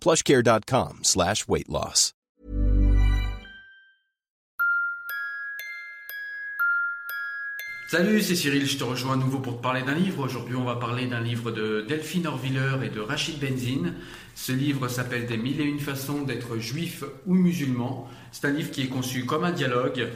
plushcare.com slash weight. Salut, c'est Cyril, je te rejoins à nouveau pour te parler d'un livre. Aujourd'hui, on va parler d'un livre de Delphine Orviller et de Rachid Benzine. Ce livre s'appelle Des mille et une façons d'être juif ou musulman. C'est un livre qui est conçu comme un dialogue.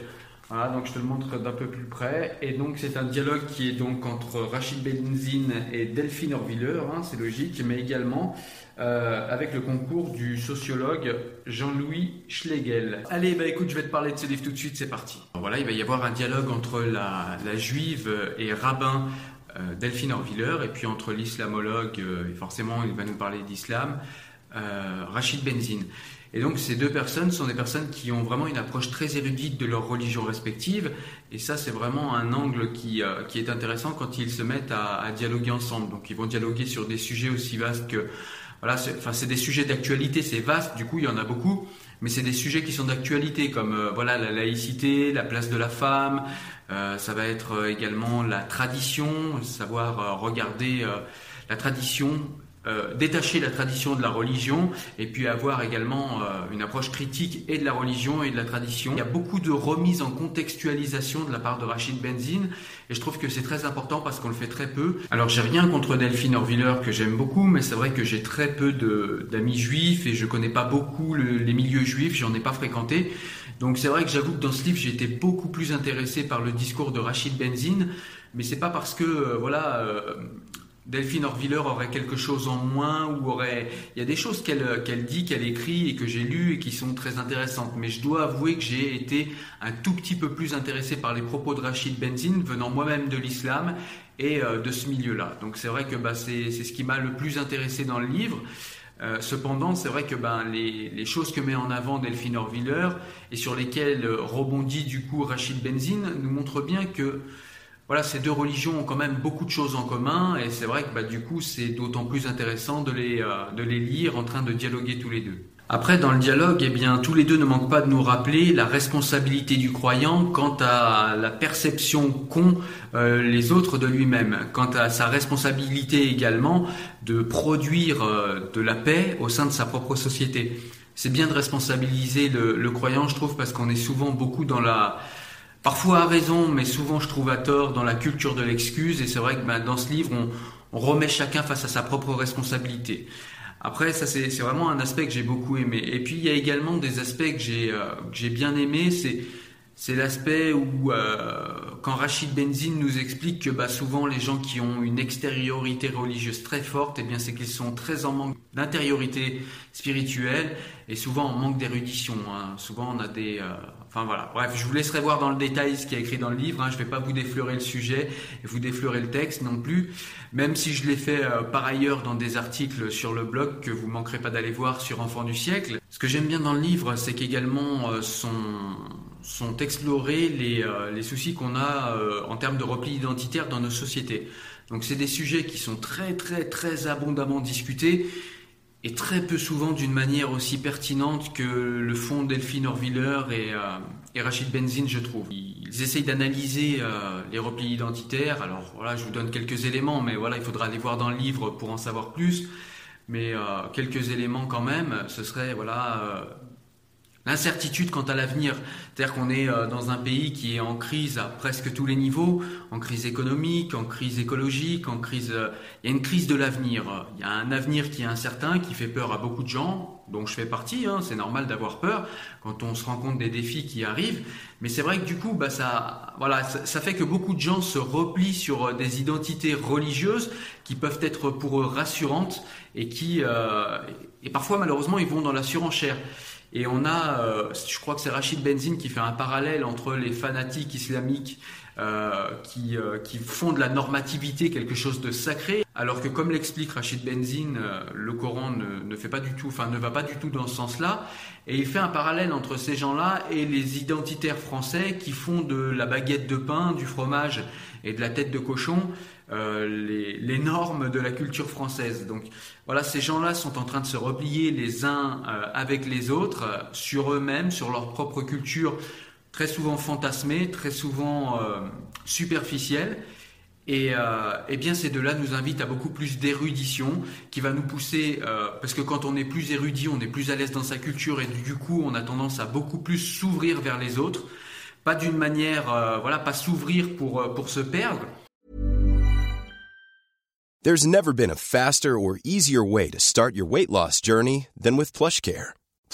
Voilà, donc je te le montre d'un peu plus près. Et donc c'est un dialogue qui est donc entre Rachid Benzine et Delphine Orviller, hein, c'est logique, mais également euh, avec le concours du sociologue Jean-Louis Schlegel. Allez, bah écoute, je vais te parler de ce livre tout de suite, c'est parti. Voilà, il va y avoir un dialogue entre la, la juive et rabbin euh, Delphine Orviller, et puis entre l'islamologue, euh, et forcément il va nous parler d'islam, euh, Rachid Benzine. Et donc ces deux personnes sont des personnes qui ont vraiment une approche très érudite de leur religion respective, et ça c'est vraiment un angle qui, euh, qui est intéressant quand ils se mettent à, dialoguer ensemble. Donc ils vont dialoguer sur des sujets aussi vastes que voilà, c'est, des sujets d'actualité, c'est vaste, du coup, il y en a beaucoup, mais c'est des sujets qui sont d'actualité, comme euh, voilà, la laïcité, la place de la femme, euh, ça va être également la tradition, savoir regarder la tradition, euh, détacher la tradition de la religion et puis avoir également euh, une approche critique et de la religion et de la tradition. Il y a beaucoup de remise en contextualisation de la part de Rachid Benzine et je trouve que c'est très important parce qu'on le fait très peu. Alors j'ai rien contre Delphine Orviller que j'aime beaucoup, mais c'est vrai que j'ai très peu d'amis juifs et je connais pas beaucoup le, les milieux juifs, j'en ai pas fréquenté. Donc c'est vrai que j'avoue que dans ce livre j'ai été beaucoup plus intéressé par le discours de Rachid Benzine, mais c'est pas parce que euh, voilà euh, Delphine Orviller aurait quelque chose en moins ou aurait. Il y a des choses qu'elle qu'elle dit, qu'elle écrit et que j'ai lues et qui sont très intéressantes. Mais je dois avouer que j'ai été un tout petit peu plus intéressé par les propos de Rachid Benzine, venant moi-même de l'islam et euh, de ce milieu-là. Donc c'est vrai que bah, c'est ce qui m'a le plus intéressé dans le livre. Euh, cependant, c'est vrai que ben, les, les, choses que met en avant Delphine Orviller et sur lesquelles rebondit du coup Rachid Benzine nous montrent bien que voilà, ces deux religions ont quand même beaucoup de choses en commun et c'est vrai que bah, du coup c'est d'autant plus intéressant de les, euh, de les lire en train de dialoguer tous les deux. Après, dans le dialogue, eh bien, tous les deux ne manquent pas de nous rappeler la responsabilité du croyant quant à la perception qu'ont euh, les autres de lui-même, quant à sa responsabilité également de produire euh, de la paix au sein de sa propre société. C'est bien de responsabiliser le, le croyant, je trouve, parce qu'on est souvent beaucoup dans la parfois à raison, mais souvent je trouve à tort dans la culture de l'excuse. Et c'est vrai que ben, dans ce livre, on, remet chacun face à sa propre responsabilité. Après, ça c'est vraiment un aspect que j'ai beaucoup aimé. Et puis il y a également des aspects que j'ai euh, bien aimé. C'est c'est l'aspect où euh, quand Rachid Benzine nous explique que bah, souvent les gens qui ont une extériorité religieuse très forte, eh bien c'est qu'ils sont très en manque d'intériorité spirituelle et souvent en manque d'érudition. Hein. Souvent on a des, euh, enfin voilà. Bref, je vous laisserai voir dans le détail ce qui est écrit dans le livre. Hein. Je ne vais pas vous défleurer le sujet et vous défleurer le texte non plus, même si je l'ai fait euh, par ailleurs dans des articles sur le blog que vous manquerez pas d'aller voir sur Enfants du siècle. Ce que j'aime bien dans le livre, c'est qu'également euh, son sont explorés les, euh, les soucis qu'on a euh, en termes de repli identitaire dans nos sociétés. Donc c'est des sujets qui sont très très très abondamment discutés et très peu souvent d'une manière aussi pertinente que le font Delphine Orviller et, euh, et Rachid Benzine, je trouve. Ils essayent d'analyser euh, les replis identitaires. Alors voilà, je vous donne quelques éléments, mais voilà, il faudra aller voir dans le livre pour en savoir plus. Mais euh, quelques éléments quand même, ce serait voilà L'incertitude quant à l'avenir, c'est-à-dire qu'on est euh, dans un pays qui est en crise à presque tous les niveaux, en crise économique, en crise écologique, en crise. Euh, il y a une crise de l'avenir. Il y a un avenir qui est incertain, qui fait peur à beaucoup de gens, dont je fais partie. Hein, c'est normal d'avoir peur quand on se rend compte des défis qui arrivent. Mais c'est vrai que du coup, bah ça, voilà, ça, fait que beaucoup de gens se replient sur euh, des identités religieuses qui peuvent être pour eux rassurantes et qui, et parfois malheureusement, ils vont dans la surenchère. Et on a, euh, je crois que c'est Rachid Benzine qui fait un parallèle entre les fanatiques islamiques euh, qui, euh, qui, font de la normativité quelque chose de sacré, alors que comme l'explique Rachid Benzine, le Coran ne, ne, fait pas du tout, enfin ne va pas du tout dans ce sens-là. Et il fait un parallèle entre ces gens-là et les identitaires français qui font de la baguette de pain, du fromage et de la tête de cochon euh, les, normes de la culture française. Donc voilà, ces gens-là sont en train de se replier les uns euh, avec les autres euh, sur eux-mêmes, sur leur propre culture, très souvent fantasmée, très souvent superficielle. Et, eh bien ces deux-là nous invitent à beaucoup plus d'érudition, qui va nous pousser, parce que quand on est plus érudit, on est plus à l'aise dans sa culture, et du coup on a tendance à beaucoup plus s'ouvrir vers les autres, pas d'une manière, voilà, pas s'ouvrir pour, pour se perdre, There's never been a faster or easier way to start your weight loss journey than with PlushCare.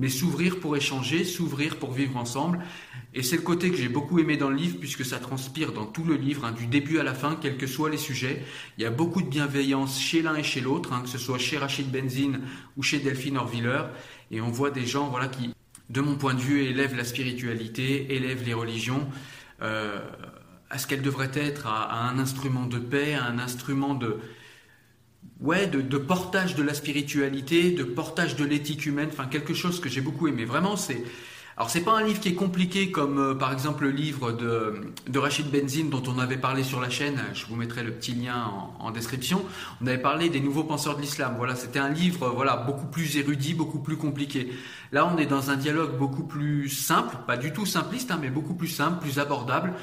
Mais s'ouvrir pour échanger, s'ouvrir pour vivre ensemble. Et c'est le côté que j'ai beaucoup aimé dans le livre, puisque ça transpire dans tout le livre, hein, du début à la fin, quels que soient les sujets. Il y a beaucoup de bienveillance chez l'un et chez l'autre, hein, que ce soit chez Rachid Benzine ou chez Delphine Orviller. Et on voit des gens voilà, qui de mon point de vue, élève la spiritualité, élève les religions euh, à ce qu'elles devraient être, à, un instrument de paix, à un instrument de, ouais, de, de, portage de la spiritualité, de portage de l'éthique humaine, enfin quelque chose que j'ai beaucoup aimé. Vraiment, c'est alors c'est pas un livre qui est compliqué comme euh, par exemple le livre de, de, Rachid Benzine dont on avait parlé sur la chaîne. Je vous mettrai le petit lien en, description. On avait parlé des nouveaux penseurs de l'islam. Voilà, c'était un livre voilà beaucoup plus érudit, beaucoup plus compliqué. Là, on est dans un dialogue beaucoup plus simple, pas du tout simpliste, hein, mais beaucoup plus simple, plus abordable.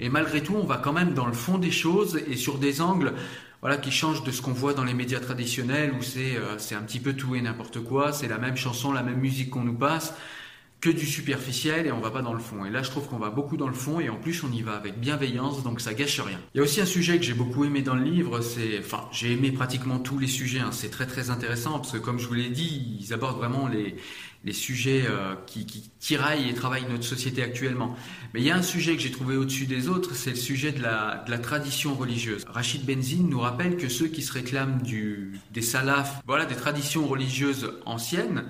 Et malgré tout, on va quand même dans le fond des choses et sur des angles voilà, qui changent de ce qu'on voit dans les médias traditionnels où c'est euh, c'est un petit peu tout et n'importe quoi, c'est la même chanson, la même musique qu'on nous passe que du superficiel et on va pas dans le fond. Et là, je trouve qu'on va beaucoup dans le fond et en plus, on y va avec bienveillance, donc ça gâche rien. Il y a aussi un sujet que j'ai beaucoup aimé dans le livre, c'est, enfin, j'ai aimé pratiquement tous les sujets. Hein. C'est très très intéressant parce que, comme je vous l'ai dit, ils abordent vraiment les les sujets euh, qui, tiraillent et travaillent notre société actuellement. Mais il y a un sujet que j'ai trouvé au-dessus des autres, c'est le sujet de la, tradition religieuse. Rachid Benzine nous rappelle que ceux qui se réclament des salafs, voilà, des traditions religieuses anciennes,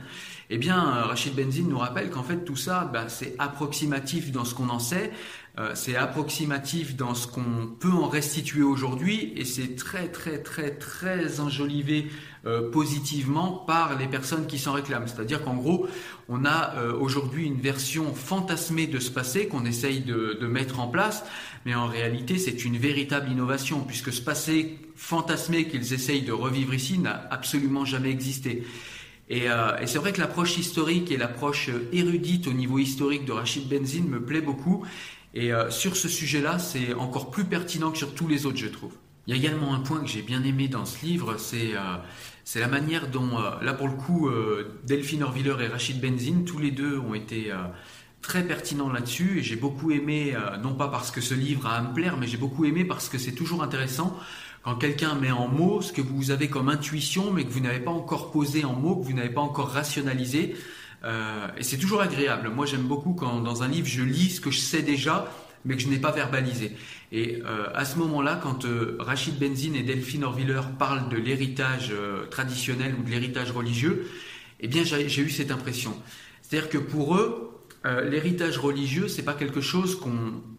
eh bien, euh, Rachid Benzine nous rappelle qu'en fait tout ça, bah, c'est approximatif dans ce qu'on en sait, euh, c'est approximatif dans ce qu'on peut en restituer aujourd'hui, et c'est très très très très enjolivé euh, positivement par les personnes qui s'en réclament. C'est-à-dire qu'en gros, on a aujourd'hui une version fantasmée de ce passé qu'on essaye de, de mettre en place, mais en réalité c'est une véritable innovation, puisque ce passé fantasmé qu'ils essayent de revivre ici n'a absolument jamais existé. Euh, et, c'est vrai que l'approche historique et l'approche euh, érudite au niveau historique de Rachid Benzine me plaît beaucoup. Et euh, sur ce sujet-là, c'est encore plus pertinent que sur tous les autres, je trouve. Il y a également un point que j'ai bien aimé dans ce livre, c'est la manière dont, là pour le coup, Delphine Orviller et Rachid Benzine, tous les deux ont été très pertinent là-dessus et j'ai beaucoup aimé, non pas parce que ce livre a à me plaire, mais j'ai beaucoup aimé parce que c'est toujours intéressant quand quelqu'un met en mots ce que vous avez comme intuition, mais que vous n'avez pas encore posé en mots, que vous n'avez pas encore rationalisé. Euh, et c'est toujours agréable. Moi, j'aime beaucoup quand dans un livre, je lis ce que je sais déjà, mais que je n'ai pas verbalisé. Et euh, à ce moment-là, quand Rachid Benzine et Delphine Orviller parlent de l'héritage traditionnel ou de l'héritage religieux, eh bien, j'ai eu cette impression. C'est-à-dire que pour eux, euh, l'héritage religieux, c'est pas quelque chose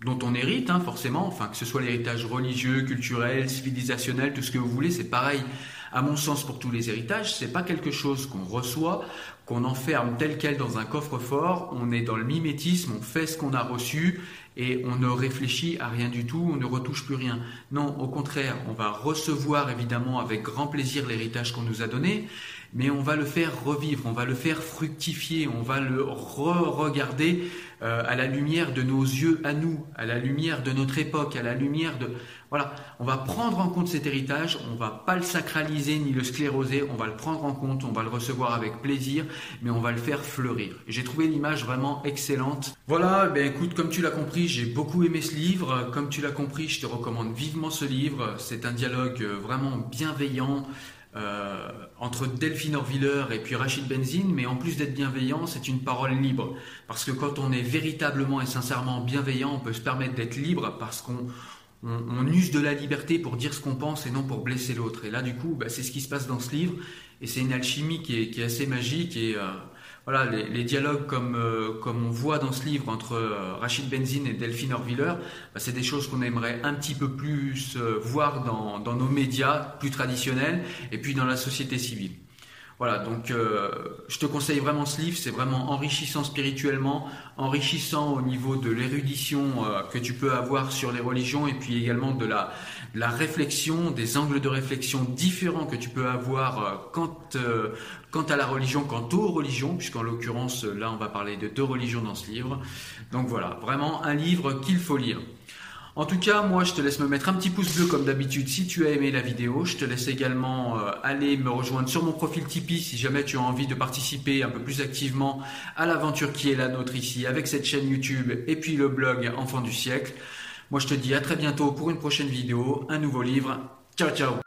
dont on hérite, hein, forcément. Enfin, que ce soit l'héritage religieux, culturel, civilisationnel, tout ce que vous voulez, c'est pareil. À mon sens, pour tous les héritages, c'est pas quelque chose qu'on reçoit, qu'on enferme tel quel dans un coffre-fort. On est dans le mimétisme, on fait ce qu'on a reçu et on ne réfléchit à rien du tout, on ne retouche plus rien. Non, au contraire, on va recevoir évidemment avec grand plaisir l'héritage qu'on nous a donné, mais on va le faire revivre, on va le faire fructifier, on va le re-regarder euh, à la lumière de nos yeux à nous, à la lumière de notre époque, à la lumière de... Voilà, on va prendre en compte cet héritage, on va pas le sacraliser ni le scléroser, on va le prendre en compte, on va le recevoir avec plaisir, mais on va le faire fleurir. J'ai trouvé l'image vraiment excellente. Voilà, ben écoute, comme tu l'as compris, j'ai beaucoup aimé ce livre. Comme tu l'as compris, je te recommande vivement ce livre. C'est un dialogue vraiment bienveillant, euh, entre Delphine Orviller et puis Rachid Benzine, mais en plus d'être bienveillant, c'est une parole libre. Parce que quand on est véritablement et sincèrement bienveillant, on peut se permettre d'être libre parce qu'on use de la liberté pour dire ce qu'on pense et non pour blesser l'autre. Et là, du coup, bah, c'est ce qui se passe dans ce livre. Et c'est une alchimie qui est, assez magique et, euh, voilà, les, dialogues comme, euh, comme on voit dans ce livre entre euh, Rachid Benzine et Delphine Orviller, bah, c'est des choses qu'on aimerait un petit peu plus euh, voir dans, dans, nos médias plus traditionnels et puis dans la société civile. Voilà, donc je te conseille vraiment ce livre, c'est vraiment enrichissant spirituellement, enrichissant au niveau de l'érudition que tu peux avoir sur les religions et puis également de la, la réflexion, des angles de réflexion différents que tu peux avoir euh, quant, euh, quant à la religion, quant aux religions, puisqu'en l'occurrence, là, on va parler de deux religions dans ce livre. Donc voilà, vraiment un livre qu'il faut lire. En tout cas, moi, je te laisse me mettre un petit pouce bleu comme d'habitude si tu as aimé la vidéo. Je te laisse également euh, aller me rejoindre sur mon profil Tipeee si jamais tu as envie de participer un peu plus activement à l'aventure qui est la nôtre ici avec cette chaîne YouTube et puis le blog Enfant du siècle. Moi, je te dis à très bientôt pour une prochaine vidéo, un nouveau livre. Ciao, ciao